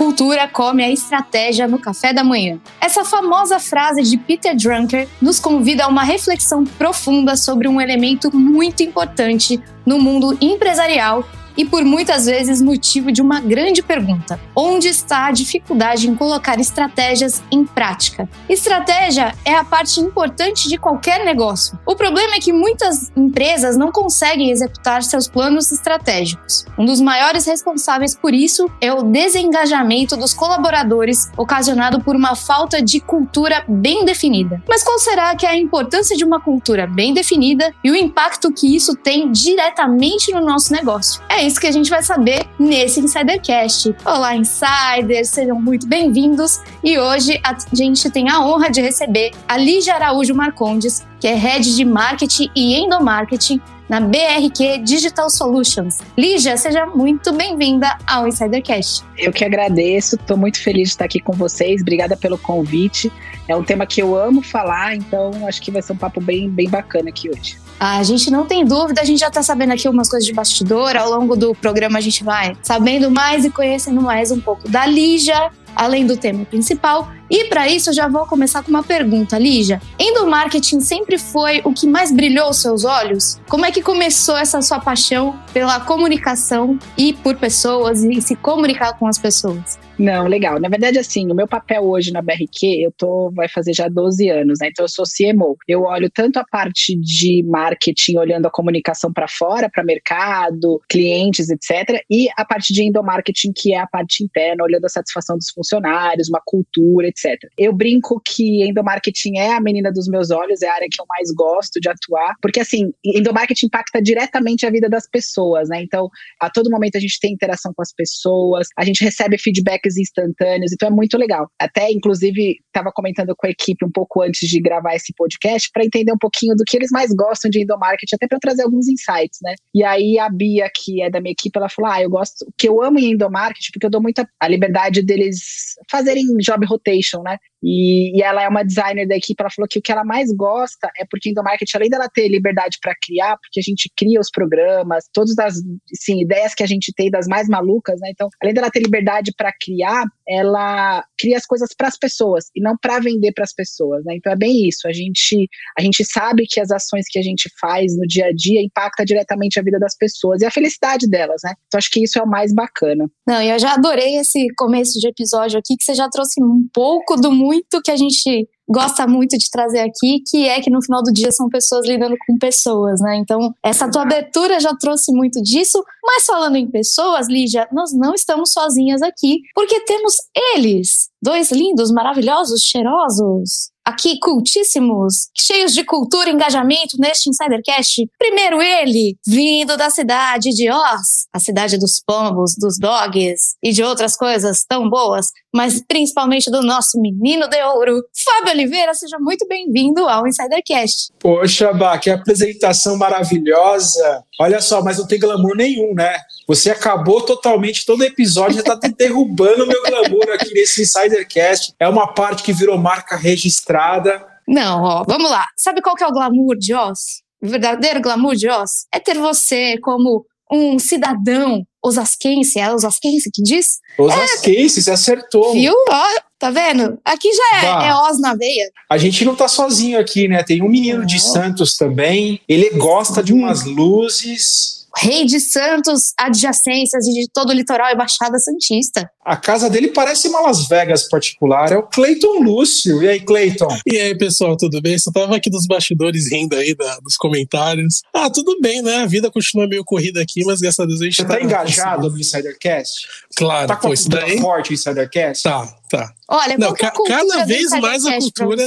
cultura come a estratégia no café da manhã. Essa famosa frase de Peter Drucker nos convida a uma reflexão profunda sobre um elemento muito importante no mundo empresarial e por muitas vezes motivo de uma grande pergunta: onde está a dificuldade em colocar estratégias em prática? Estratégia é a parte importante de qualquer negócio. O problema é que muitas empresas não conseguem executar seus planos estratégicos. Um dos maiores responsáveis por isso é o desengajamento dos colaboradores, ocasionado por uma falta de cultura bem definida. Mas qual será que é a importância de uma cultura bem definida e o impacto que isso tem diretamente no nosso negócio? É isso que a gente vai saber nesse Insidercast. Olá, insiders, sejam muito bem-vindos. E hoje a gente tem a honra de receber a Lígia Araújo Marcondes, que é Head de Marketing e Endomarketing na BRQ Digital Solutions. Lígia, seja muito bem-vinda ao Insidercast. Eu que agradeço, estou muito feliz de estar aqui com vocês. Obrigada pelo convite. É um tema que eu amo falar, então acho que vai ser um papo bem, bem bacana aqui hoje. A gente não tem dúvida, a gente já está sabendo aqui umas coisas de bastidor. Ao longo do programa a gente vai sabendo mais e conhecendo mais um pouco da Lígia, além do tema principal. E para isso eu já vou começar com uma pergunta, Lígia. Endomarketing sempre foi o que mais brilhou os seus olhos? Como é que começou essa sua paixão pela comunicação e por pessoas e se comunicar com as pessoas? Não, legal. Na verdade, assim, o meu papel hoje na BRQ, eu tô, vai fazer já 12 anos, né? Então eu sou CMO. Eu olho tanto a parte de marketing, olhando a comunicação para fora, para mercado, clientes, etc., e a parte de endomarketing, que é a parte interna, olhando a satisfação dos funcionários, uma cultura, etc. Eu brinco que endomarketing é a menina dos meus olhos, é a área que eu mais gosto de atuar, porque assim, endomarketing impacta diretamente a vida das pessoas, né? Então, a todo momento a gente tem interação com as pessoas, a gente recebe feedback feedbacks instantâneos, então é muito legal. Até, inclusive, estava comentando com a equipe um pouco antes de gravar esse podcast para entender um pouquinho do que eles mais gostam de endomarketing, até para trazer alguns insights, né? E aí a Bia, que é da minha equipe, ela falou: Ah, eu gosto, que eu amo em endomarketing, porque eu dou muita a liberdade deles fazerem job rotation, né? E, e, ela é uma designer da equipe, ela falou que o que ela mais gosta é porque endomarketing, além dela ter liberdade para criar, porque a gente cria os programas, todas as sim, ideias que a gente tem das mais malucas, né? Então, além dela ter liberdade para criar, ela cria as coisas para as pessoas e não para vender para as pessoas, né? Então é bem isso. A gente a gente sabe que as ações que a gente faz no dia a dia impacta diretamente a vida das pessoas e a felicidade delas, né? Então acho que isso é o mais bacana. Não, eu já adorei esse começo de episódio aqui que você já trouxe um pouco do muito que a gente gosta muito de trazer aqui, que é que no final do dia são pessoas lidando com pessoas, né? Então, essa tua abertura já trouxe muito disso. Mas falando em pessoas, Lígia, nós não estamos sozinhas aqui, porque temos eles, dois lindos, maravilhosos, cheirosos, aqui cultíssimos, cheios de cultura e engajamento neste Insidercast. Primeiro ele, vindo da cidade de Oz, a cidade dos pombos, dos dogs e de outras coisas tão boas, mas principalmente do nosso menino de ouro, Fábio Oliveira. Seja muito bem-vindo ao Insidercast. Poxa, Bá, que apresentação maravilhosa. Olha só, mas não tem glamour nenhum, né? Você acabou totalmente todo episódio, já tá derrubando meu glamour aqui nesse Insidercast. É uma parte que virou marca registrada. Não, ó, vamos lá. Sabe qual que é o glamour de Oz? O verdadeiro glamour de Oz é ter você como um cidadão osasquense, é osasquense que diz? Osasquense, é, você acertou. Viu? Ó, tá vendo? Aqui já é, bah, é Oz na veia. A gente não tá sozinho aqui, né? Tem um menino de Santos também. Ele gosta de umas luzes Rei de Santos, adjacências e de todo o litoral e Baixada Santista. A casa dele parece uma Las Vegas particular. É o Cleiton Lúcio. E aí, Cleiton? E aí, pessoal, tudo bem? Só tava aqui dos bastidores rindo aí da, dos comentários. Ah, tudo bem, né? A vida continua meio corrida aqui, mas graças a Deus a gente Você tá, tá engajado no Insidercast? Claro. Tá com a daí... forte o Insidercast? Tá, tá. Olha, Não, ca cada vez mais a cultura.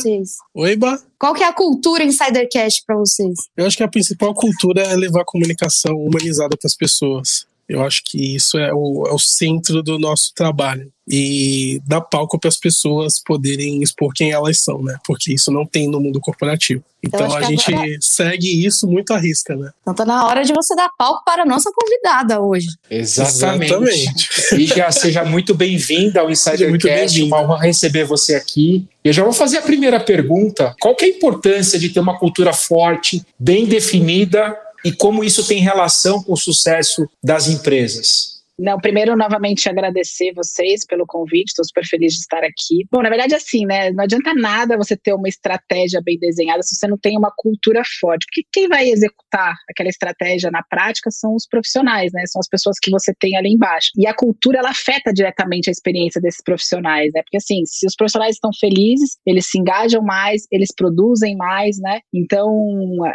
Oi, Ba? Qual que é a cultura Insidercast para vocês? Eu acho que a principal cultura é levar a comunicação humanizada para as pessoas. Eu acho que isso é o, é o centro do nosso trabalho e dar palco para as pessoas poderem expor quem elas são, né? Porque isso não tem no mundo corporativo. Então a gente agora... segue isso muito à risca, né? Então tá na hora de você dar palco para a nossa convidada hoje. Exatamente. Exatamente. E já seja muito bem-vinda ao Insidercast, uma honra receber você aqui. E eu já vou fazer a primeira pergunta. Qual que é a importância de ter uma cultura forte, bem definida e como isso tem relação com o sucesso das empresas? Não, primeiro, novamente agradecer vocês pelo convite, estou super feliz de estar aqui. Bom, na verdade, assim, né? Não adianta nada você ter uma estratégia bem desenhada se você não tem uma cultura forte. Porque quem vai executar aquela estratégia na prática são os profissionais, né? São as pessoas que você tem ali embaixo. E a cultura, ela afeta diretamente a experiência desses profissionais, né? Porque, assim, se os profissionais estão felizes, eles se engajam mais, eles produzem mais, né? Então,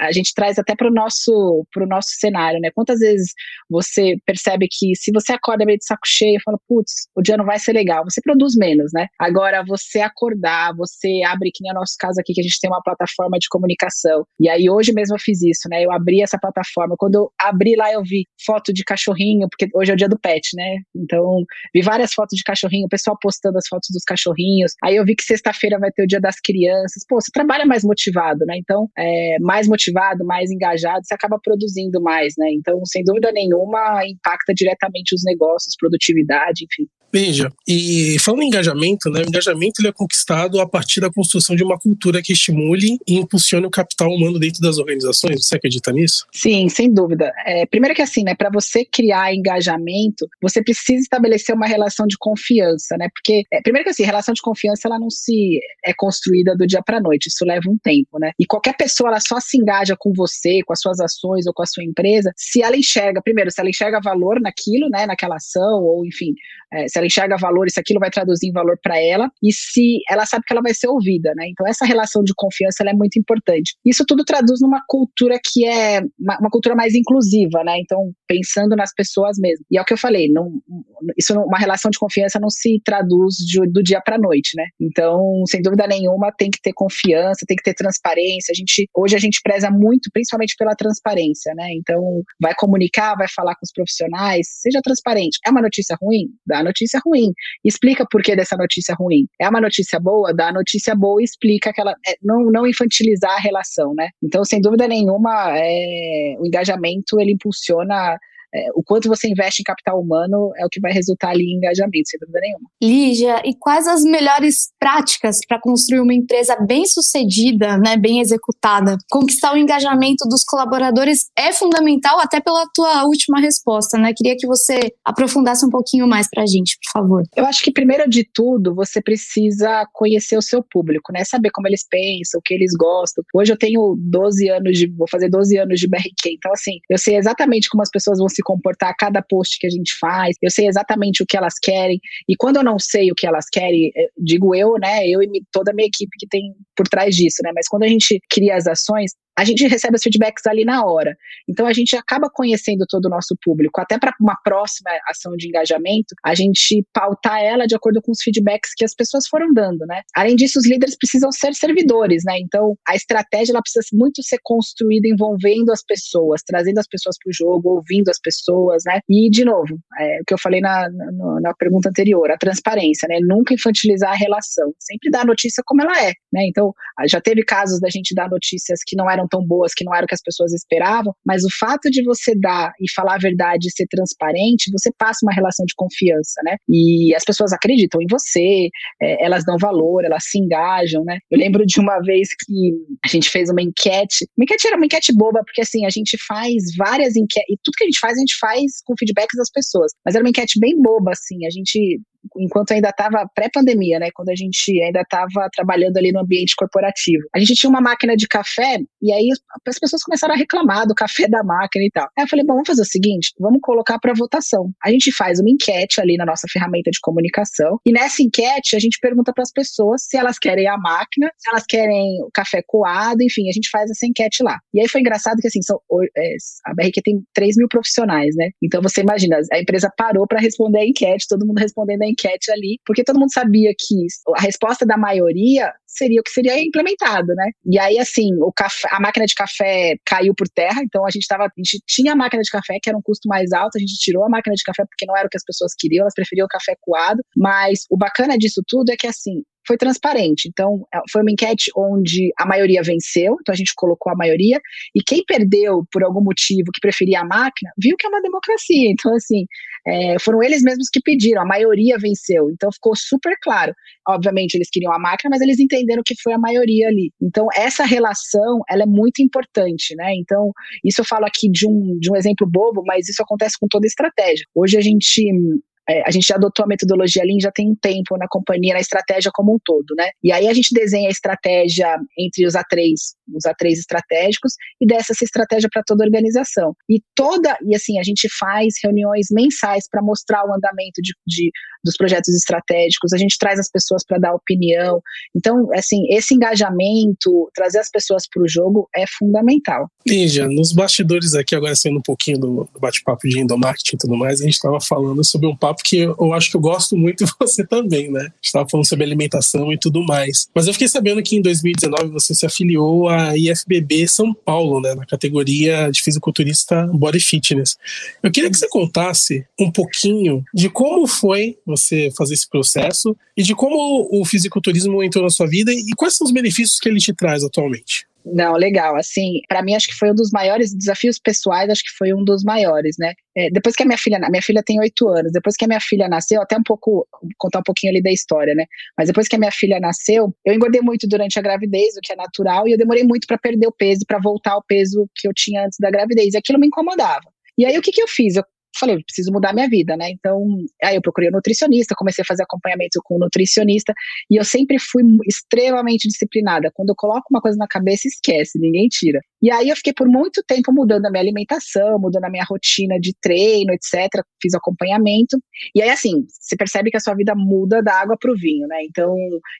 a gente traz até para o nosso, nosso cenário, né? Quantas vezes você percebe que se você acorda meio de saco cheio fala, putz, o dia não vai ser legal, você produz menos, né? Agora, você acordar, você abre, que nem é o nosso caso aqui, que a gente tem uma plataforma de comunicação. E aí, hoje mesmo eu fiz isso, né? Eu abri essa plataforma. Quando eu abri lá, eu vi foto de cachorrinho, porque hoje é o dia do pet, né? Então, vi várias fotos de cachorrinho, o pessoal postando as fotos dos cachorrinhos. Aí eu vi que sexta-feira vai ter o dia das crianças. Pô, você trabalha mais motivado, né? Então, é, mais motivado, mais engajado, você acaba produzindo mais, né? Então, sem dúvida nenhuma, impacta diretamente negócios, produtividade, enfim. Veja, e falando em engajamento, né, o engajamento ele é conquistado a partir da construção de uma cultura que estimule e impulsione o capital humano dentro das organizações. Você acredita nisso? Sim, sem dúvida. É, primeiro que assim, né, para você criar engajamento, você precisa estabelecer uma relação de confiança, né? Porque é, primeiro que assim, relação de confiança ela não se é construída do dia para noite, isso leva um tempo, né? E qualquer pessoa ela só se engaja com você, com as suas ações ou com a sua empresa, se ela enxerga, primeiro, se ela enxerga valor naquilo, né, naquela ação ou enfim, é, se ela enxerga valor, isso aquilo vai traduzir em valor para ela e se ela sabe que ela vai ser ouvida, né? Então essa relação de confiança é muito importante. Isso tudo traduz numa cultura que é uma, uma, cultura mais inclusiva, né? Então pensando nas pessoas mesmo. E é o que eu falei, não, isso uma relação de confiança não se traduz de, do dia para noite, né? Então sem dúvida nenhuma tem que ter confiança, tem que ter transparência. A gente hoje a gente preza muito, principalmente pela transparência, né? Então vai comunicar, vai falar com os profissionais, seja transparente. É uma notícia ruim, dá a notícia ruim. Explica por que dessa notícia ruim. É uma notícia boa? Dá a notícia boa e explica aquela. É, não, não infantilizar a relação, né? Então, sem dúvida nenhuma, é, o engajamento ele impulsiona é, o quanto você investe em capital humano é o que vai resultar ali em engajamento, sem dúvida nenhuma. Lígia, e quais as melhores práticas para construir uma empresa bem sucedida, né, bem executada? Conquistar o engajamento dos colaboradores é fundamental, até pela tua última resposta, né? Queria que você aprofundasse um pouquinho mais para a gente, por favor. Eu acho que primeiro de tudo você precisa conhecer o seu público, né? Saber como eles pensam, o que eles gostam. Hoje eu tenho 12 anos de, vou fazer 12 anos de BRQ, então assim, eu sei exatamente como as pessoas vão se se comportar cada post que a gente faz, eu sei exatamente o que elas querem, e quando eu não sei o que elas querem, eh, digo eu, né, eu e toda a minha equipe que tem por trás disso, né, mas quando a gente cria as ações, a gente recebe os feedbacks ali na hora. Então a gente acaba conhecendo todo o nosso público. Até para uma próxima ação de engajamento, a gente pautar ela de acordo com os feedbacks que as pessoas foram dando, né? Além disso, os líderes precisam ser servidores, né? Então a estratégia ela precisa muito ser construída envolvendo as pessoas, trazendo as pessoas para o jogo, ouvindo as pessoas, né? E de novo, é, o que eu falei na, na, na pergunta anterior, a transparência, né? Nunca infantilizar a relação, sempre dar a notícia como ela é, né? Então já teve casos da gente dar notícias que não eram tão boas, que não eram o que as pessoas esperavam, mas o fato de você dar e falar a verdade e ser transparente, você passa uma relação de confiança, né? E as pessoas acreditam em você, é, elas dão valor, elas se engajam, né? Eu lembro de uma vez que a gente fez uma enquete, uma enquete era uma enquete boba, porque assim, a gente faz várias enquetes, e tudo que a gente faz, a gente faz com feedbacks das pessoas, mas era uma enquete bem boba, assim, a gente enquanto ainda estava pré-pandemia, né, quando a gente ainda estava trabalhando ali no ambiente corporativo. A gente tinha uma máquina de café e aí as pessoas começaram a reclamar do café da máquina e tal. Aí eu falei, bom, vamos fazer o seguinte, vamos colocar para votação. A gente faz uma enquete ali na nossa ferramenta de comunicação e nessa enquete a gente pergunta para as pessoas se elas querem a máquina, se elas querem o café coado, enfim, a gente faz essa enquete lá. E aí foi engraçado que assim, são, é, a BRQ tem 3 mil profissionais, né? Então você imagina, a empresa parou para responder a enquete, todo mundo respondendo a enquete ali, porque todo mundo sabia que a resposta da maioria seria o que seria implementado, né? E aí, assim, o café, a máquina de café caiu por terra, então a gente tava, a gente tinha a máquina de café, que era um custo mais alto, a gente tirou a máquina de café porque não era o que as pessoas queriam, elas preferiam o café coado, mas o bacana disso tudo é que, assim, foi transparente. Então, é, foi uma enquete onde a maioria venceu, então a gente colocou a maioria, e quem perdeu por algum motivo que preferia a máquina, viu que é uma democracia. Então, assim, é, foram eles mesmos que pediram, a maioria venceu. Então, ficou super claro. Obviamente, eles queriam a máquina, mas eles entenderam que foi a maioria ali. Então, essa relação, ela é muito importante, né? Então, isso eu falo aqui de um, de um exemplo bobo, mas isso acontece com toda estratégia. Hoje a gente é, a gente já adotou a metodologia Lean já tem um tempo na companhia, na estratégia como um todo, né? E aí a gente desenha a estratégia entre os A3, os A3 estratégicos, e dessa essa estratégia para toda a organização. E toda, e assim, a gente faz reuniões mensais para mostrar o andamento de, de, dos projetos estratégicos, a gente traz as pessoas para dar opinião. Então, assim, esse engajamento, trazer as pessoas para o jogo é fundamental. Lígia, nos bastidores aqui, agora sendo um pouquinho do bate-papo de endomarketing e tudo mais, a gente estava falando sobre um papo que eu acho que eu gosto muito e você também, né? Estava falando sobre alimentação e tudo mais. Mas eu fiquei sabendo que em 2019 você se afiliou à IFBB São Paulo, né? Na categoria de fisiculturista Body Fitness. Eu queria que você contasse um pouquinho de como foi você fazer esse processo e de como o fisiculturismo entrou na sua vida e quais são os benefícios que ele te traz atualmente. Não, legal. Assim, para mim acho que foi um dos maiores desafios pessoais, acho que foi um dos maiores, né? É, depois que a minha filha, minha filha tem oito anos, depois que a minha filha nasceu, até um pouco, contar um pouquinho ali da história, né? Mas depois que a minha filha nasceu, eu engordei muito durante a gravidez, o que é natural, e eu demorei muito para perder o peso, para voltar ao peso que eu tinha antes da gravidez, e aquilo me incomodava. E aí o que, que eu fiz? Eu falei, preciso mudar minha vida, né? Então, aí eu procurei um nutricionista, comecei a fazer acompanhamento com um nutricionista, e eu sempre fui extremamente disciplinada. Quando eu coloco uma coisa na cabeça, esquece, ninguém tira. E aí eu fiquei por muito tempo mudando a minha alimentação, mudando a minha rotina de treino, etc. Fiz acompanhamento. E aí, assim, você percebe que a sua vida muda da água para o vinho, né? Então,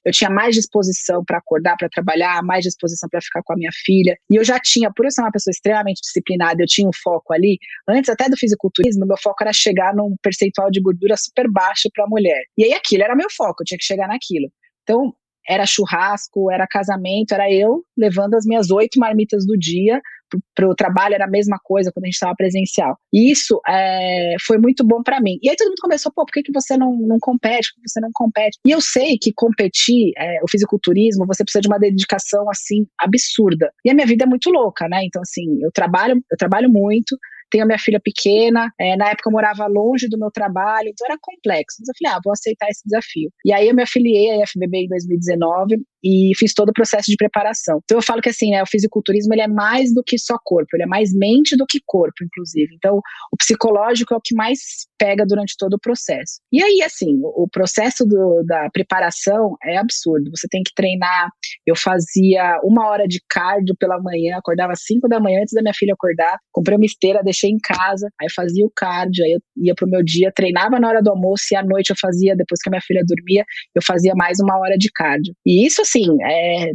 eu tinha mais disposição para acordar, para trabalhar, mais disposição para ficar com a minha filha. E eu já tinha, por eu ser uma pessoa extremamente disciplinada, eu tinha um foco ali. Antes até do fisiculturismo, meu foco era chegar num percentual de gordura super baixo para a mulher. E aí aquilo era meu foco, eu tinha que chegar naquilo. Então, era churrasco, era casamento, era eu levando as minhas oito marmitas do dia para o trabalho era a mesma coisa quando a gente estava presencial. E isso é, foi muito bom para mim. E aí todo mundo começou, pô, por que, que você não, não compete? Por que você não compete? E eu sei que competir, é, o fisiculturismo, você precisa de uma dedicação assim absurda. E a minha vida é muito louca, né? Então assim, eu trabalho, eu trabalho muito, tenho a minha filha pequena, é, na época eu morava longe do meu trabalho, então era complexo. Mas eu falei, ah, vou aceitar esse desafio. E aí eu me afiliei à IFBB em 2019 e fiz todo o processo de preparação. Então eu falo que assim, né, o fisiculturismo ele é mais do que só corpo, ele é mais mente do que corpo, inclusive. Então o psicológico é o que mais pega durante todo o processo. E aí, assim, o, processo do, da preparação é absurdo. Você tem que treinar. Eu fazia uma hora de cardio pela manhã, acordava às 5 da manhã antes da minha filha acordar, comprei uma esteira, deixei em casa, aí fazia o cardio, aí eu ia pro meu dia, treinava na hora do almoço e à noite eu fazia, depois que a minha filha dormia, eu fazia mais uma hora de cardio. E isso, assim, é,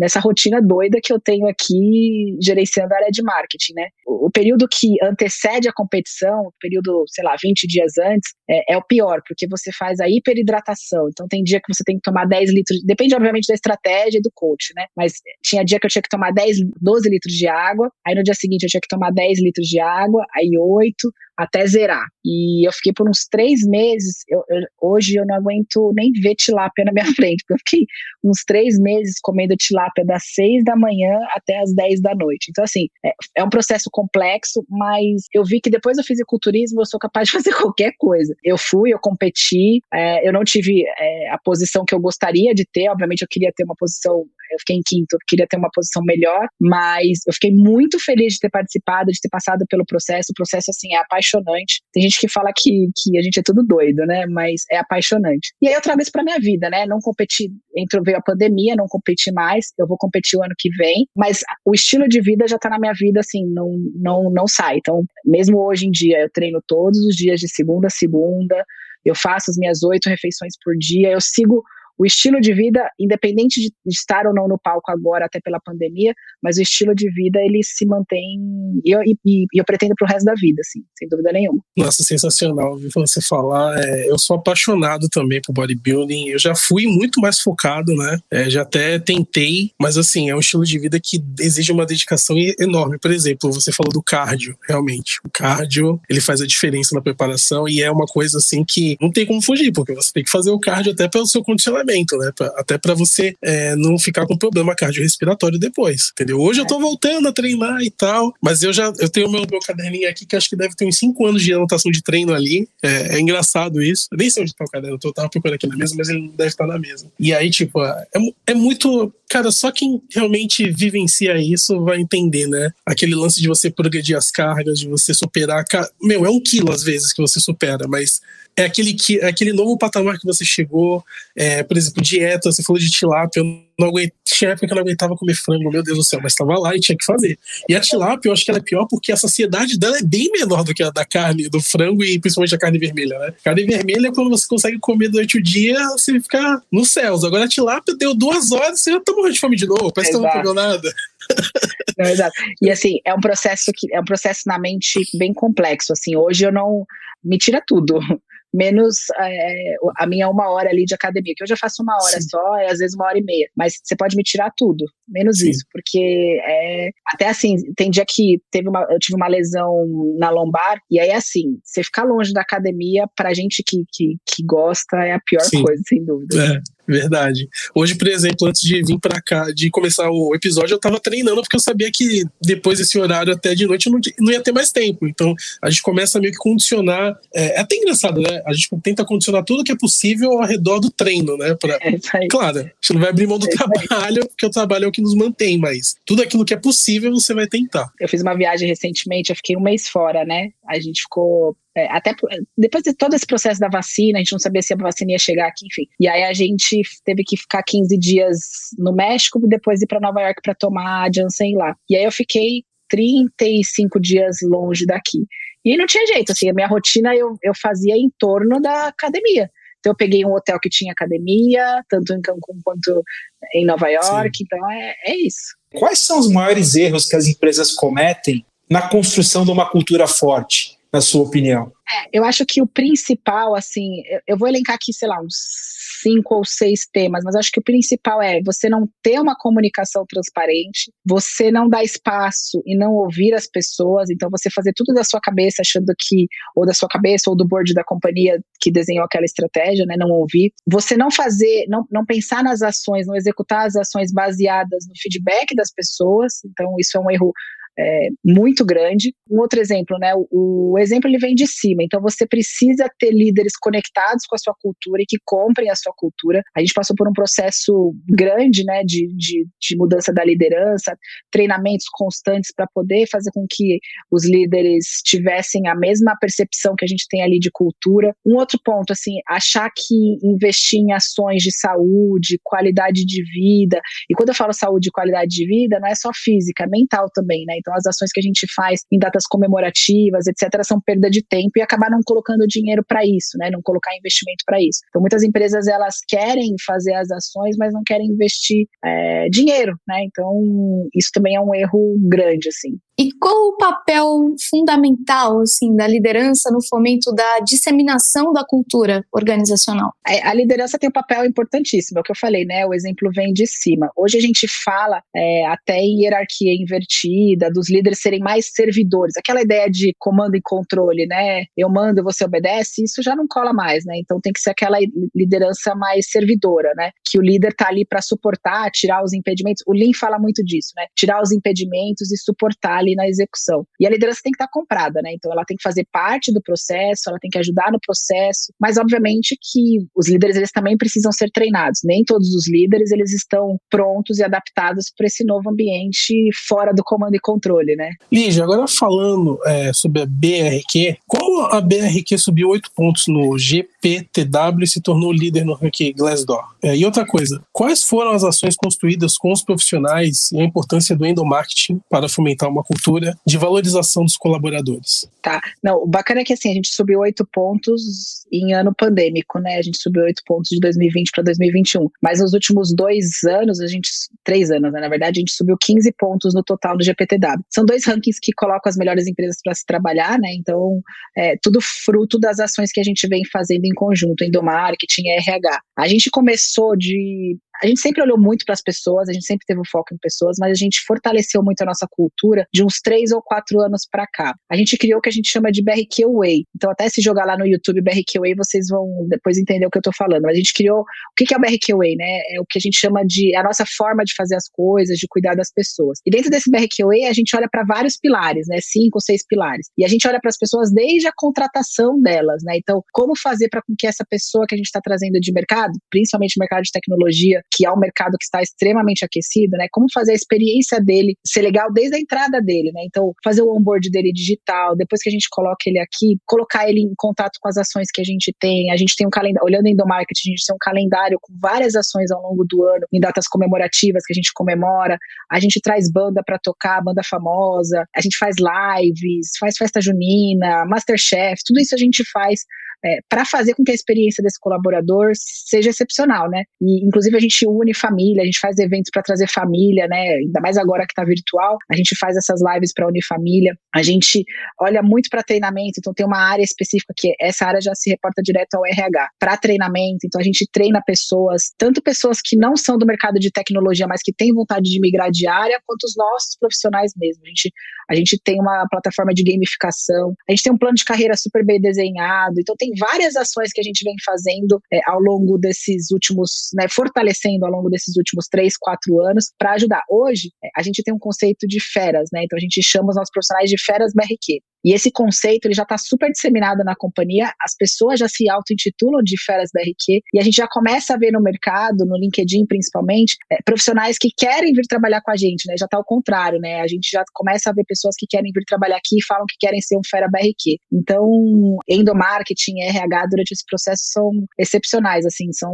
nessa rotina doida que eu tenho aqui gerenciando a área de marketing, né? O, o período que antecede a competição, o período, sei lá, 20 dias antes, é, é, o pior, porque você faz a hiperidratação. Então tem dia que você tem que tomar 10 litros, depende obviamente da estratégia e do coach, né? Mas tinha dia que eu tinha que tomar 10, 12 litros de água, aí no dia seguinte eu tinha que tomar 10 litros de água, aí 8, até zerar. E eu fiquei por uns três meses. Eu, eu, hoje eu não aguento nem ver tilápia na minha frente, porque eu fiquei uns três meses comendo tilápia das seis da manhã até as dez da noite. Então, assim, é, é um processo complexo, mas eu vi que depois do fisiculturismo eu sou capaz de fazer qualquer coisa. Eu fui, eu competi, é, eu não tive é, a posição que eu gostaria de ter, obviamente eu queria ter uma posição eu fiquei em quinto, eu queria ter uma posição melhor, mas eu fiquei muito feliz de ter participado, de ter passado pelo processo. O processo, assim, é apaixonante. Tem gente que fala que, que a gente é tudo doido, né? Mas é apaixonante. E aí eu trago isso pra minha vida, né? Não competi, entrou, veio a pandemia, não competi mais, eu vou competir o ano que vem, mas o estilo de vida já tá na minha vida, assim, não, não, não sai. Então, mesmo hoje em dia, eu treino todos os dias de segunda a segunda, eu faço as minhas oito refeições por dia, eu sigo o estilo de vida, independente de estar ou não no palco agora, até pela pandemia, mas o estilo de vida ele se mantém e eu, e, e eu pretendo pro resto da vida, assim, sem dúvida nenhuma. Nossa, sensacional ouvir você falar. É, eu sou apaixonado também por bodybuilding. Eu já fui muito mais focado, né? É, já até tentei, mas assim, é um estilo de vida que exige uma dedicação enorme. Por exemplo, você falou do cardio, realmente. O cardio, ele faz a diferença na preparação e é uma coisa assim que não tem como fugir, porque você tem que fazer o cardio até pelo seu condicionamento acompanhamento, né? Pra, até para você é, não ficar com problema cardiorrespiratório depois, entendeu? Hoje eu tô voltando a treinar e tal, mas eu já eu tenho meu, meu caderninho aqui que acho que deve ter uns 5 anos de anotação de treino ali. É, é engraçado isso. Eu nem sei onde tá o caderno, eu tava procurando aqui na mesa, mas ele deve estar na mesa. E aí, tipo, é, é muito. Cara, só quem realmente vivencia isso vai entender, né? Aquele lance de você progredir as cargas, de você superar. Meu, é um quilo às vezes que você supera, mas é aquele, que, é aquele novo patamar que você chegou. É, por exemplo, dieta, você falou de tilápia, eu não aguento, tinha época que eu não aguentava comer frango, meu Deus do céu, mas estava lá e tinha que fazer. E a tilápia, eu acho que ela é pior porque a saciedade dela é bem menor do que a da carne, do frango e principalmente a carne vermelha, né? Carne vermelha é quando você consegue comer durante o dia, você fica nos céus. Agora a tilápia deu duas horas, você já tá morrendo de fome de novo, parece Exato. que não comeu nada. Não, exato. E assim, é um processo que é um processo na mente bem complexo. Assim, hoje eu não me tira tudo menos é, a minha uma hora ali de academia, que eu já faço uma hora Sim. só, e às vezes uma hora e meia. Mas você pode me tirar tudo, menos Sim. isso, porque é, até assim, tem dia que teve uma, eu tive uma lesão na lombar, e aí assim, você ficar longe da academia, pra gente que, que, que gosta, é a pior Sim. coisa, sem dúvida. É. Verdade. Hoje, por exemplo, antes de vir para cá, de começar o episódio, eu tava treinando porque eu sabia que depois desse horário até de noite eu não, não ia ter mais tempo. Então, a gente começa meio que condicionar. É, é até engraçado, né? A gente tenta condicionar tudo que é possível ao redor do treino, né? Pra, é claro, a gente não vai abrir mão do é trabalho, porque o trabalho é o que nos mantém, mas tudo aquilo que é possível você vai tentar. Eu fiz uma viagem recentemente, eu fiquei um mês fora, né? A gente ficou é, até depois de todo esse processo da vacina, a gente não sabia se a vacina ia chegar aqui, enfim. E aí a gente teve que ficar 15 dias no México e depois ir para Nova York para tomar a Janssen lá. E aí eu fiquei 35 dias longe daqui. E não tinha jeito, assim, a minha rotina eu, eu fazia em torno da academia. Então eu peguei um hotel que tinha academia, tanto em Cancún quanto em Nova York, Sim. então é, é isso. Quais são os maiores erros que as empresas cometem na construção de uma cultura forte? Na sua opinião? É, eu acho que o principal, assim, eu, vou elencar aqui, sei lá, uns cinco ou seis temas, mas acho que o principal é você não ter uma comunicação transparente, você não dar espaço e não ouvir as pessoas, então você fazer tudo da sua cabeça achando que, ou da sua cabeça, ou do board da companhia que desenhou aquela estratégia, né, não ouvir. Você não fazer, não, não pensar nas ações, não executar as ações baseadas no feedback das pessoas, então isso é um erro é, muito grande. Um outro exemplo, né? O, o, exemplo ele vem de cima, então você precisa ter líderes conectados com a sua cultura e que comprem a sua cultura. A gente passou por um processo grande, né, de, de, de mudança da liderança, treinamentos constantes para poder fazer com que os líderes tivessem a mesma percepção que a gente tem ali de cultura. Um outro ponto, assim, achar que investir em ações de saúde, qualidade de vida, e quando eu falo saúde e qualidade de vida, não é só física, é mental também, né? Então, as ações que a gente faz em datas comemorativas, etc., são perda de tempo e acabar não colocando dinheiro para isso, né? Não colocar investimento para isso. Então, muitas empresas elas querem fazer as ações, mas não querem investir é, dinheiro, né? Então, isso também é um erro grande, assim. E qual o papel fundamental, assim, da liderança no fomento da disseminação da cultura organizacional? É, a liderança tem um papel importantíssimo, é o que eu falei, né? O exemplo vem de cima. Hoje a gente fala é, até em hierarquia invertida, dos líderes serem mais servidores. Aquela ideia de comando e controle, né? Eu mando, você obedece, isso já não cola mais, né? Então tem que ser aquela liderança mais servidora, né? Que o líder tá ali para suportar, tirar os impedimentos. O Lean fala muito disso, né? Tirar os impedimentos e suportar ali ali na execução. E a liderança tem que estar comprada, né? Então ela tem que fazer parte do processo, ela tem que ajudar no processo, mas obviamente que os líderes eles também precisam ser treinados. Nem todos os líderes eles estão prontos e adaptados para esse novo ambiente fora do comando e controle, né? Lígia, agora falando é, sobre a BRQ, como a BRQ subiu oito pontos no GPTW e se tornou líder no ranking Glassdoor? É, e outra coisa, quais foram as ações construídas com os profissionais e a importância do endomarketing para fomentar uma cultura cultura de valorização dos colaboradores. Tá. Não, o bacana é que assim, a gente subiu oito pontos em ano pandêmico, né? A gente subiu oito pontos de 2020 para 2021. Mas nos últimos dois anos, a gente. Três anos, né? Na verdade, a gente subiu 15 pontos no total do GPTW. São dois rankings que colocam as melhores empresas para se trabalhar, né? Então, é tudo fruto das ações que a gente vem fazendo em conjunto, do marketing RH. A gente começou de a gente sempre olhou muito para as pessoas, a gente sempre teve um foco em pessoas, mas a gente fortaleceu muito a nossa cultura de uns três ou quatro anos para cá. A gente criou o que a gente chama de BRQ Way. Então, até se jogar lá no YouTube BRQ Way, vocês vão depois entender o que eu estou falando. Mas a gente criou. O que é o BRQ Way, né? É o que a gente chama de. É a nossa forma de fazer as coisas, de cuidar das pessoas. E dentro desse BRQ Way, a gente olha para vários pilares, né? Cinco ou seis pilares. E a gente olha para as pessoas desde a contratação delas, né? Então, como fazer para que essa pessoa que a gente está trazendo de mercado, principalmente mercado de tecnologia, que é um mercado que está extremamente aquecido, né? Como fazer a experiência dele ser legal desde a entrada dele, né? Então, fazer o onboard dele digital, depois que a gente coloca ele aqui, colocar ele em contato com as ações que a gente tem. A gente tem um calendário, olhando em Endomarket, a gente tem um calendário com várias ações ao longo do ano, em datas comemorativas que a gente comemora. A gente traz banda para tocar, banda famosa, a gente faz lives, faz festa junina, Masterchef, tudo isso a gente faz é, para fazer com que a experiência desse colaborador seja excepcional, né? E inclusive a gente une família, a gente faz eventos para trazer família, né? Ainda mais agora que está virtual, a gente faz essas lives para unir família. A gente olha muito para treinamento, então tem uma área específica que essa área já se reporta direto ao RH para treinamento. Então a gente treina pessoas, tanto pessoas que não são do mercado de tecnologia, mas que têm vontade de migrar de área, quanto os nossos profissionais mesmo. A gente, a gente tem uma plataforma de gamificação, a gente tem um plano de carreira super bem desenhado, então tem várias ações que a gente vem fazendo é, ao longo desses últimos, né, fortalecendo ao longo desses últimos três, quatro anos para ajudar. Hoje, é, a gente tem um conceito de feras, né? Então a gente chama os nossos profissionais de feras BRQ. E esse conceito ele já está super disseminado na companhia, as pessoas já se auto-intitulam de feras da RQ, e a gente já começa a ver no mercado, no LinkedIn principalmente, é, profissionais que querem vir trabalhar com a gente, né? Já está ao contrário, né? A gente já começa a ver pessoas que querem vir trabalhar aqui e falam que querem ser um fera BRQ. Então, endomarketing, RH durante esse processo são excepcionais, assim, são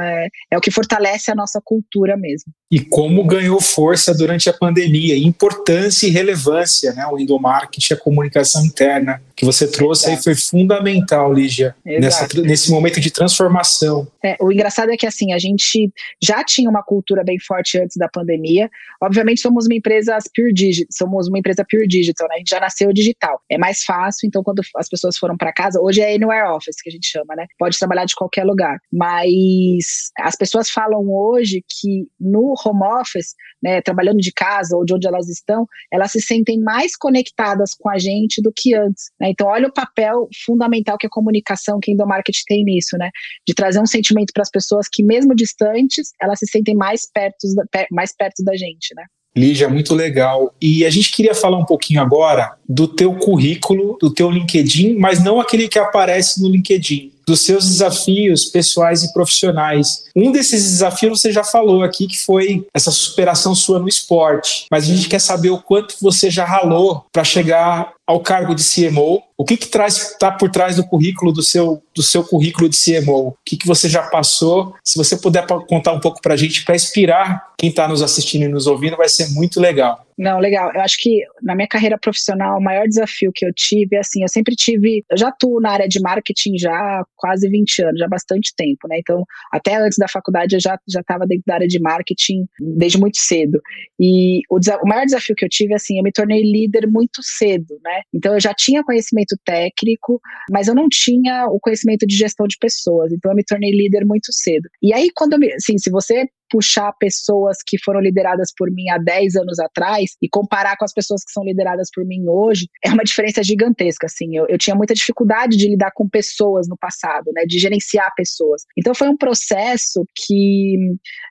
é, é o que fortalece a nossa cultura mesmo. E como ganhou força durante a pandemia, importância e relevância, né? O endomarketing, a comunicação interna que você trouxe aí foi fundamental, Lígia, nessa, nesse momento de transformação. É, o engraçado é que assim, a gente já tinha uma cultura bem forte antes da pandemia. Obviamente, somos uma empresa pure digital, somos uma empresa pure digital, né? A gente já nasceu digital. É mais fácil, então, quando as pessoas foram para casa, hoje é anywhere office que a gente chama, né? Pode trabalhar de qualquer lugar. Mas as pessoas falam hoje que no home office, né, trabalhando de casa ou de onde elas estão, elas se sentem mais conectadas com a gente do que antes. Né? Então, olha o papel fundamental que a comunicação, que a endomarketing tem nisso, né? De trazer um sentimento para as pessoas que, mesmo distantes, elas se sentem mais perto, mais perto da gente, né? Lígia, muito legal. E a gente queria falar um pouquinho agora do teu currículo, do teu LinkedIn, mas não aquele que aparece no LinkedIn dos seus desafios pessoais e profissionais. Um desses desafios você já falou aqui, que foi essa superação sua no esporte. Mas a gente quer saber o quanto você já ralou para chegar ao cargo de CMO. O que que traz está por trás do currículo do seu do seu currículo de CMO? O que que você já passou? Se você puder contar um pouco para a gente para inspirar quem está nos assistindo e nos ouvindo, vai ser muito legal. Não, legal. Eu acho que na minha carreira profissional, o maior desafio que eu tive, é assim, eu sempre tive, eu já atuo na área de marketing já há quase 20 anos, já há bastante tempo, né? Então, até antes da faculdade eu já já estava dentro da área de marketing desde muito cedo. E o, o maior desafio que eu tive, assim, eu me tornei líder muito cedo, né? Então, eu já tinha conhecimento técnico, mas eu não tinha o conhecimento de gestão de pessoas. Então, eu me tornei líder muito cedo. E aí, quando eu me, assim, se você puxar pessoas que foram lideradas por mim há 10 anos atrás e comparar com as pessoas que são lideradas por mim hoje, é uma diferença gigantesca, assim. Eu, eu tinha muita dificuldade de lidar com pessoas no passado, né, de gerenciar pessoas. Então foi um processo que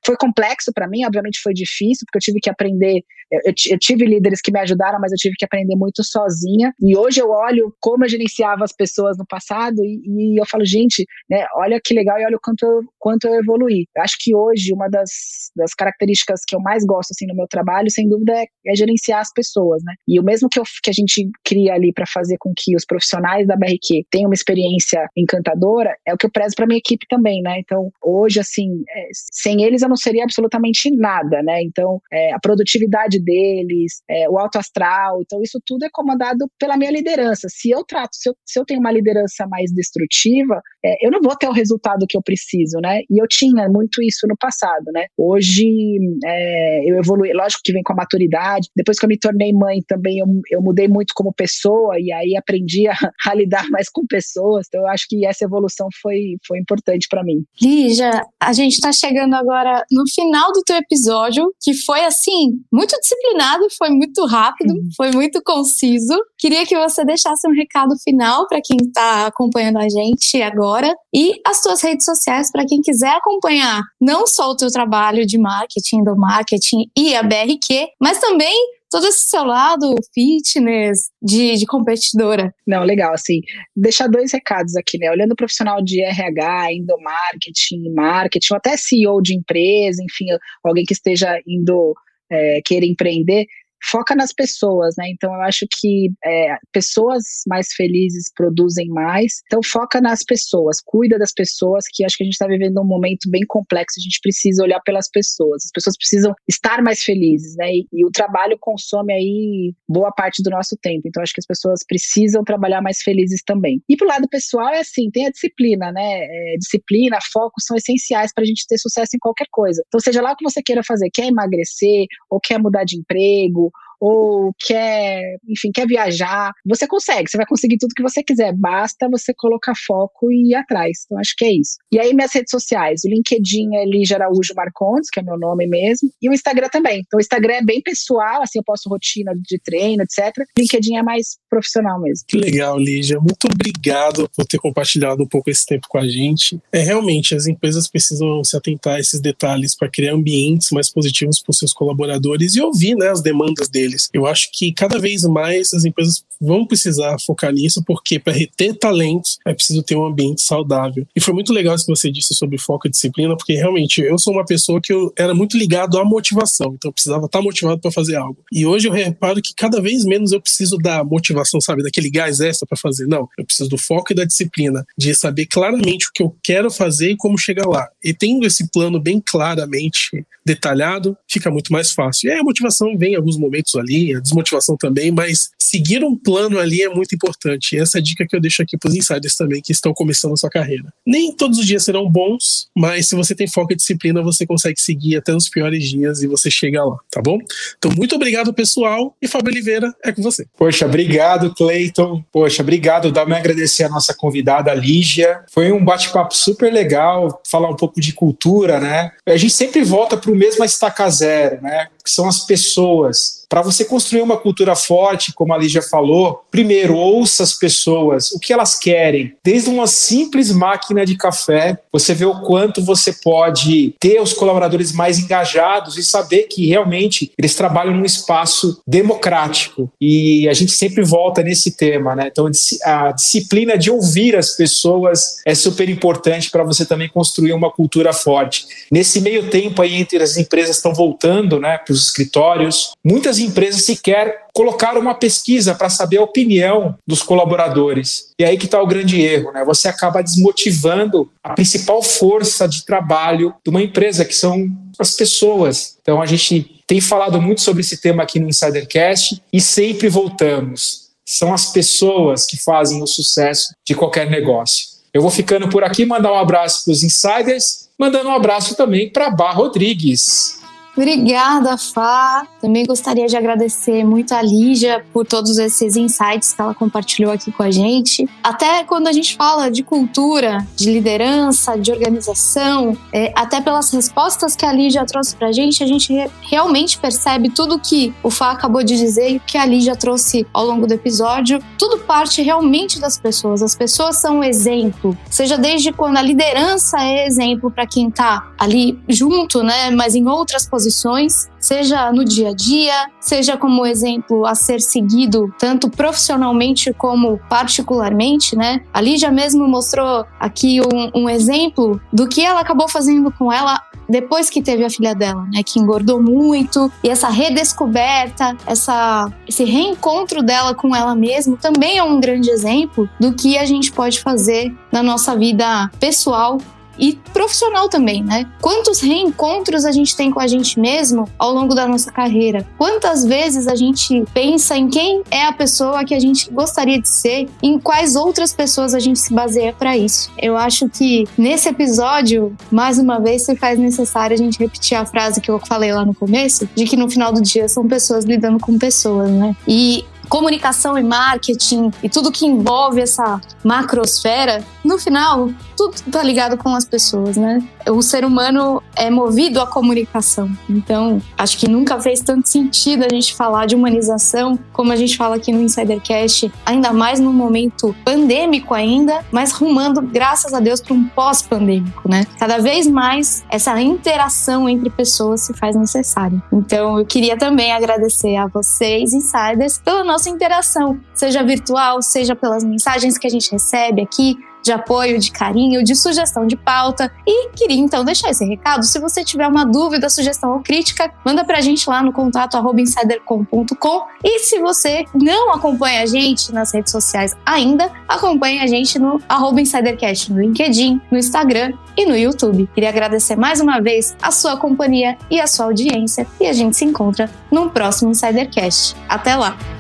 foi complexo para mim, obviamente foi difícil, porque eu tive que aprender eu, eu, tive líderes que me ajudaram, mas eu tive que aprender muito sozinha. E hoje eu olho como eu gerenciava as pessoas no passado e, e eu falo, gente, né, olha que legal e olha o quanto eu, quanto eu evoluí. Eu acho que hoje uma das, das características que eu mais gosto assim no meu trabalho, sem dúvida, é, é gerenciar as pessoas, né? E o mesmo que, eu, que a gente cria ali para fazer com que os profissionais da BRQ tenham uma experiência encantadora, é o que eu prezo para minha equipe também, né? Então, hoje, assim, é, sem eles eu não seria absolutamente nada, né? Então, é, a produtividade deles, é, o alto astral. Então, isso tudo é comandado pela minha liderança. Se eu trato, se eu, se eu tenho uma liderança mais destrutiva, é, eu não vou ter o resultado que eu preciso, né? E eu tinha muito isso no passado, né? Né? Hoje é, eu evolui, lógico que vem com a maturidade. Depois que eu me tornei mãe também, eu, eu mudei muito como pessoa e aí aprendi a, a lidar mais com pessoas. Então eu acho que essa evolução foi, foi importante para mim. Lígia, a gente está chegando agora no final do teu episódio, que foi assim, muito disciplinado, foi muito rápido, uhum. foi muito conciso. Queria que você deixasse um recado final para quem está acompanhando a gente agora e as tuas redes sociais para quem quiser acompanhar não só o teu trabalho de marketing, do marketing e a BRQ, mas também todo esse seu lado fitness, de, de competidora. Não, legal, assim, deixar dois recados aqui, né? Olhando o profissional de RH, endomarketing, marketing, ou até CEO de empresa, enfim, alguém que esteja indo é, querer empreender, foca nas pessoas, né? Então eu acho que é, pessoas mais felizes produzem mais. Então foca nas pessoas, cuida das pessoas, que acho que a gente está vivendo um momento bem complexo. A gente precisa olhar pelas pessoas. As pessoas precisam estar mais felizes, né? E, e o trabalho consome aí boa parte do nosso tempo. Então acho que as pessoas precisam trabalhar mais felizes também. E pro lado pessoal é assim, tem a disciplina, né? É, disciplina, foco são essenciais para a gente ter sucesso em qualquer coisa. Então seja lá o que você queira fazer, quer emagrecer ou quer mudar de emprego ou quer, enfim, quer viajar, você consegue, você vai conseguir tudo que você quiser, basta você colocar foco e ir atrás. Então acho que é isso. E aí minhas redes sociais, o LinkedIn é Lígia Araújo Marcondes, que é meu nome mesmo, e o Instagram também. Então o Instagram é bem pessoal, assim eu posto rotina de treino, etc. O LinkedIn é mais profissional mesmo. Que legal, Lígia. Muito obrigado por ter compartilhado um pouco esse tempo com a gente. É realmente as empresas precisam se atentar a esses detalhes para criar ambientes mais positivos para os seus colaboradores e ouvir, né, as demandas deles deles. Eu acho que cada vez mais as empresas vão precisar focar nisso, porque para reter talentos é preciso ter um ambiente saudável. E foi muito legal isso que você disse sobre foco e disciplina, porque realmente eu sou uma pessoa que eu era muito ligado à motivação, então eu precisava estar motivado para fazer algo. E hoje eu reparo que cada vez menos eu preciso da motivação, sabe, daquele gás extra para fazer. Não, eu preciso do foco e da disciplina, de saber claramente o que eu quero fazer e como chegar lá. E tendo esse plano bem claramente detalhado, fica muito mais fácil. E aí a motivação vem em alguns momentos ali, a desmotivação também, mas seguir um plano ali é muito importante. E essa é a dica que eu deixo aqui para os insiders também que estão começando a sua carreira. Nem todos os dias serão bons, mas se você tem foco e disciplina, você consegue seguir até nos piores dias e você chega lá, tá bom? Então, muito obrigado, pessoal. E Fábio Oliveira, é com você. Poxa, obrigado, Cleiton. Poxa, obrigado. Dá-me agradecer a nossa convidada, Lígia. Foi um bate-papo super legal, falar um pouco de cultura, né? A gente sempre volta para o mesmo estaca zero, né? Que são as pessoas para você construir uma cultura forte, como a Lígia falou, primeiro ouça as pessoas, o que elas querem. Desde uma simples máquina de café, você vê o quanto você pode ter os colaboradores mais engajados e saber que realmente eles trabalham num espaço democrático. E a gente sempre volta nesse tema, né? Então a disciplina de ouvir as pessoas é super importante para você também construir uma cultura forte. Nesse meio tempo aí entre as empresas estão voltando, né, para os escritórios, muitas empresas sequer colocaram uma pesquisa para saber a opinião dos colaboradores. E aí que está o grande erro, né? Você acaba desmotivando a principal força de trabalho de uma empresa, que são as pessoas. Então a gente tem falado muito sobre esse tema aqui no Insidercast e sempre voltamos. São as pessoas que fazem o sucesso de qualquer negócio. Eu vou ficando por aqui, mandar um abraço para os insiders, mandando um abraço também para Bar Rodrigues. Obrigada, Fá. Também gostaria de agradecer muito a Lígia por todos esses insights que ela compartilhou aqui com a gente. Até quando a gente fala de cultura, de liderança, de organização, é, até pelas respostas que a Lígia trouxe para a gente, a gente re realmente percebe tudo que o Fá acabou de dizer e que a Lígia trouxe ao longo do episódio. Tudo parte realmente das pessoas. As pessoas são um exemplo, seja desde quando a liderança é exemplo para quem está ali junto, né, mas em outras posições posições, seja no dia a dia, seja como exemplo a ser seguido tanto profissionalmente como particularmente, né? A Lígia mesmo mostrou aqui um, um exemplo do que ela acabou fazendo com ela depois que teve a filha dela, né, que engordou muito, e essa redescoberta, essa, esse reencontro dela com ela mesma também é um grande exemplo do que a gente pode fazer na nossa vida pessoal e profissional também, né? Quantos reencontros a gente tem com a gente mesmo ao longo da nossa carreira? Quantas vezes a gente pensa em quem é a pessoa que a gente gostaria de ser, em quais outras pessoas a gente se baseia para isso? Eu acho que nesse episódio, mais uma vez, se faz necessário a gente repetir a frase que eu falei lá no começo, de que no final do dia são pessoas lidando com pessoas, né? E comunicação e marketing e tudo que envolve essa macrosfera, no final, tudo tá ligado com as pessoas, né? O ser humano é movido à comunicação. Então, acho que nunca fez tanto sentido a gente falar de humanização como a gente fala aqui no Insidercast, ainda mais num momento pandêmico ainda, mas rumando, graças a Deus, para um pós-pandêmico, né? Cada vez mais essa interação entre pessoas se faz necessária. Então, eu queria também agradecer a vocês, insiders, pela nossa nossa interação, seja virtual, seja pelas mensagens que a gente recebe aqui, de apoio, de carinho, de sugestão de pauta. E queria então deixar esse recado. Se você tiver uma dúvida, sugestão ou crítica, manda pra gente lá no contato insidercom.com. E se você não acompanha a gente nas redes sociais ainda, acompanhe a gente no InsiderCast no LinkedIn, no Instagram e no YouTube. Queria agradecer mais uma vez a sua companhia e a sua audiência. E a gente se encontra no próximo Insidercast. Até lá!